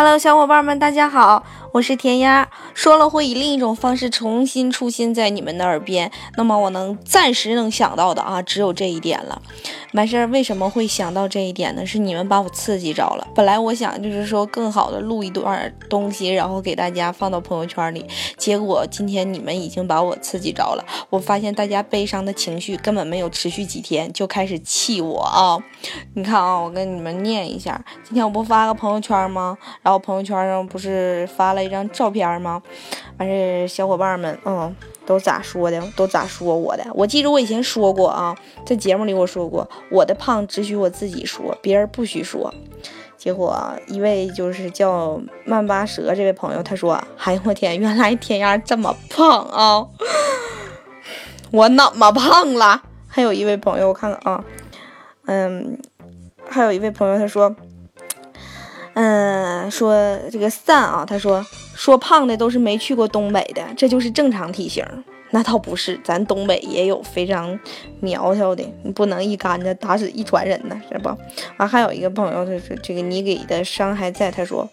Hello，小伙伴们，大家好，我是甜丫。说了会以另一种方式重新出现在你们的耳边，那么我能暂时能想到的啊，只有这一点了。完事儿为什么会想到这一点呢？是你们把我刺激着了。本来我想就是说更好的录一段东西，然后给大家放到朋友圈里。结果今天你们已经把我刺激着了。我发现大家悲伤的情绪根本没有持续几天，就开始气我啊！你看啊，我跟你们念一下。今天我不发个朋友圈吗？然后朋友圈上不是发了一张照片吗？完事儿小伙伴们，嗯，都咋说的？都咋说我的？我记得我以前说过啊，在节目里我说过，我的胖只许我自己说，别人不许说。结果一位就是叫曼巴蛇这位朋友，他说：“哎呦我天，原来天鸭这么胖啊！我怎么胖了？”还有一位朋友，我看看啊，嗯，还有一位朋友他说。嗯，说这个散啊，他说说胖的都是没去过东北的，这就是正常体型。那倒不是，咱东北也有非常苗条的，不能一竿子打死一船人呢，是不？啊，还有一个朋友，他说这个你给的伤害在，他说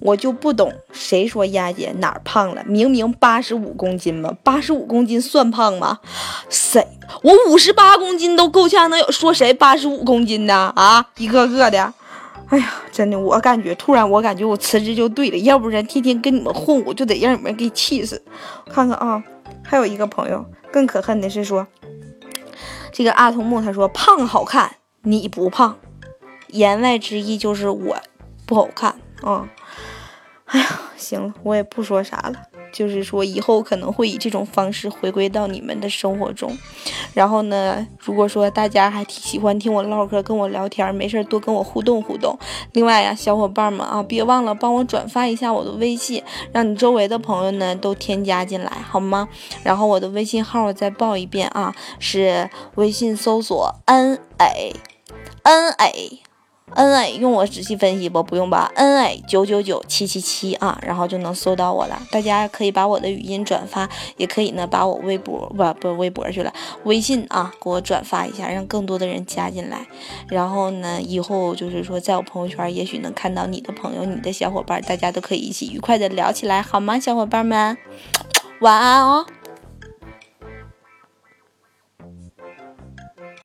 我就不懂，谁说丫姐哪儿胖了？明明八十五公斤嘛，八十五公斤算胖吗？谁？我五十八公斤都够呛，能有说谁八十五公斤的啊？一个个的。哎呀，真的，我感觉突然，我感觉我辞职就对了，要不然天天跟你们混，我就得让你们给气死。看看啊，还有一个朋友更可恨的是说，这个阿童木他说胖好看，你不胖，言外之意就是我不好看啊。哎呀，行了，我也不说啥了。就是说，以后可能会以这种方式回归到你们的生活中。然后呢，如果说大家还喜欢听我唠嗑、跟我聊天，没事多跟我互动互动。另外呀，小伙伴们啊，别忘了帮我转发一下我的微信，让你周围的朋友呢都添加进来，好吗？然后我的微信号我再报一遍啊，是微信搜索 n a n a。N A 用我仔细分析不？不用吧。N A 九九九七七七啊，然后就能搜到我了。大家可以把我的语音转发，也可以呢把我微博不不微博去了，微信啊给我转发一下，让更多的人加进来。然后呢，以后就是说在我朋友圈，也许能看到你的朋友、你的小伙伴，大家都可以一起愉快的聊起来，好吗？小伙伴们，晚安哦。